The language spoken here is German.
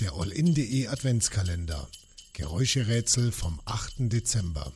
Der All-In.de Adventskalender. Geräuscherätsel vom 8. Dezember.